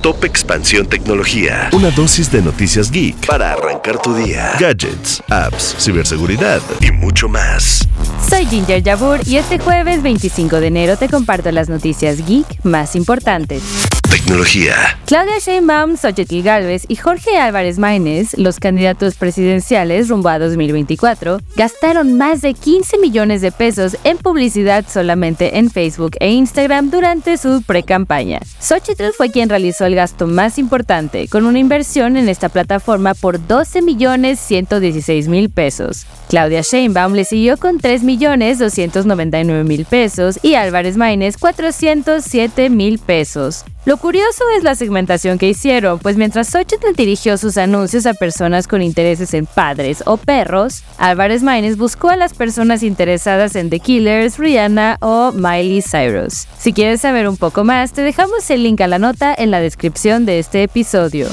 Top Expansión Tecnología. Una dosis de noticias geek para arrancar tu día. Gadgets, apps, ciberseguridad y mucho más. Soy Ginger Yabur y este jueves 25 de enero te comparto las noticias geek más importantes. Claudia Sheinbaum, Xochitl Galvez y Jorge Álvarez Maínez, los candidatos presidenciales rumbo a 2024, gastaron más de 15 millones de pesos en publicidad solamente en Facebook e Instagram durante su pre-campaña. Xochitl fue quien realizó el gasto más importante, con una inversión en esta plataforma por 12 millones 116 mil pesos. Claudia Sheinbaum le siguió con 3 millones 299 mil pesos y Álvarez Maínez 407 mil pesos. Lo curioso es la segmentación que hicieron, pues mientras Xochitl dirigió sus anuncios a personas con intereses en padres o perros, Álvarez Maínez buscó a las personas interesadas en The Killers, Rihanna o Miley Cyrus. Si quieres saber un poco más, te dejamos el link a la nota en la descripción de este episodio.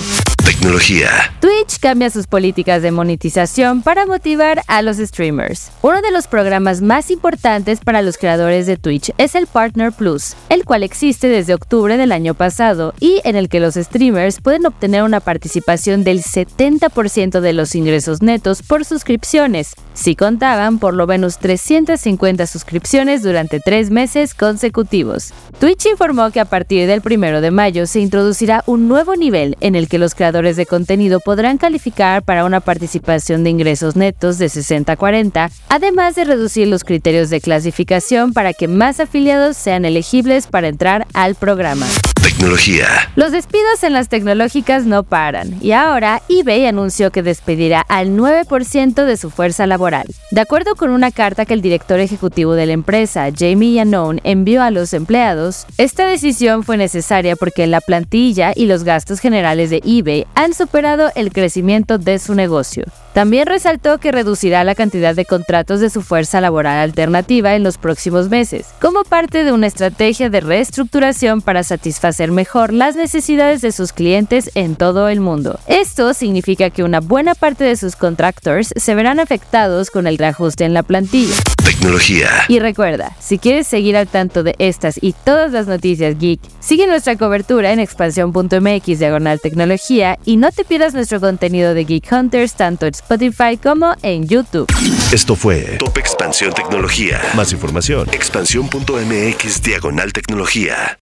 Tecnología. Twitch cambia sus políticas de monetización para motivar a los streamers. Uno de los programas más importantes para los creadores de Twitch es el Partner Plus, el cual existe desde octubre del año pasado y en el que los streamers pueden obtener una participación del 70% de los ingresos netos por suscripciones, si contaban por lo menos 350 suscripciones durante tres meses consecutivos. Twitch informó que a partir del 1 de mayo se introducirá un nuevo nivel en el que los creadores de contenido podrán calificar para una participación de ingresos netos de 60-40, además de reducir los criterios de clasificación para que más afiliados sean elegibles para entrar al programa. Tecnología. Los despidos en las tecnológicas no paran y ahora eBay anunció que despedirá al 9% de su fuerza laboral. De acuerdo con una carta que el director ejecutivo de la empresa, Jamie Yanone, envió a los empleados, esta decisión fue necesaria porque la plantilla y los gastos generales de eBay han superado el crecimiento de su negocio. También resaltó que reducirá la cantidad de contratos de su fuerza laboral alternativa en los próximos meses, como parte de una estrategia de reestructuración para satisfacer mejor las necesidades de sus clientes en todo el mundo. Esto significa que una buena parte de sus contractors se verán afectados con el reajuste en la plantilla. Tecnología. Y recuerda, si quieres seguir al tanto de estas y todas las noticias geek, sigue nuestra cobertura en expansión.mx diagonal tecnología y no te pierdas nuestro contenido de Geek Hunters tanto en Spotify como en YouTube. Esto fue Top Expansión Tecnología. Más información, expansión.mx diagonal tecnología.